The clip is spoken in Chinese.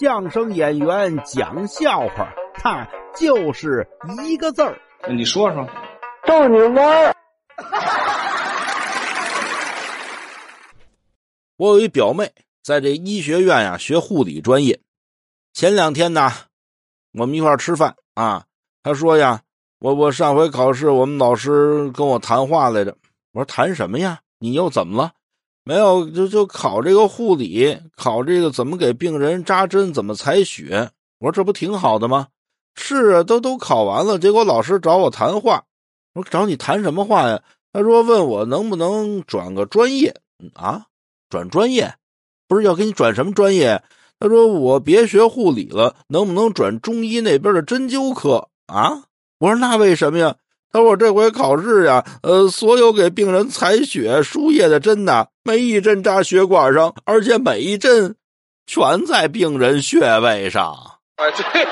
相声演员讲笑话，他就是一个字儿。你说说，逗你玩儿。我有一表妹，在这医学院呀学护理专业。前两天呢，我们一块吃饭啊，她说呀，我我上回考试，我们老师跟我谈话来着。我说谈什么呀？你又怎么了？没有，就就考这个护理，考这个怎么给病人扎针，怎么采血。我说这不挺好的吗？是啊，都都考完了。结果老师找我谈话，我说找你谈什么话呀？他说问我能不能转个专业啊？转专业？不是要给你转什么专业？他说我别学护理了，能不能转中医那边的针灸科啊？我说那为什么呀？他说：“这回考试呀，呃，所有给病人采血输液的针呐，没一针扎血管上，而且每一针全在病人穴位上。”哎，对的。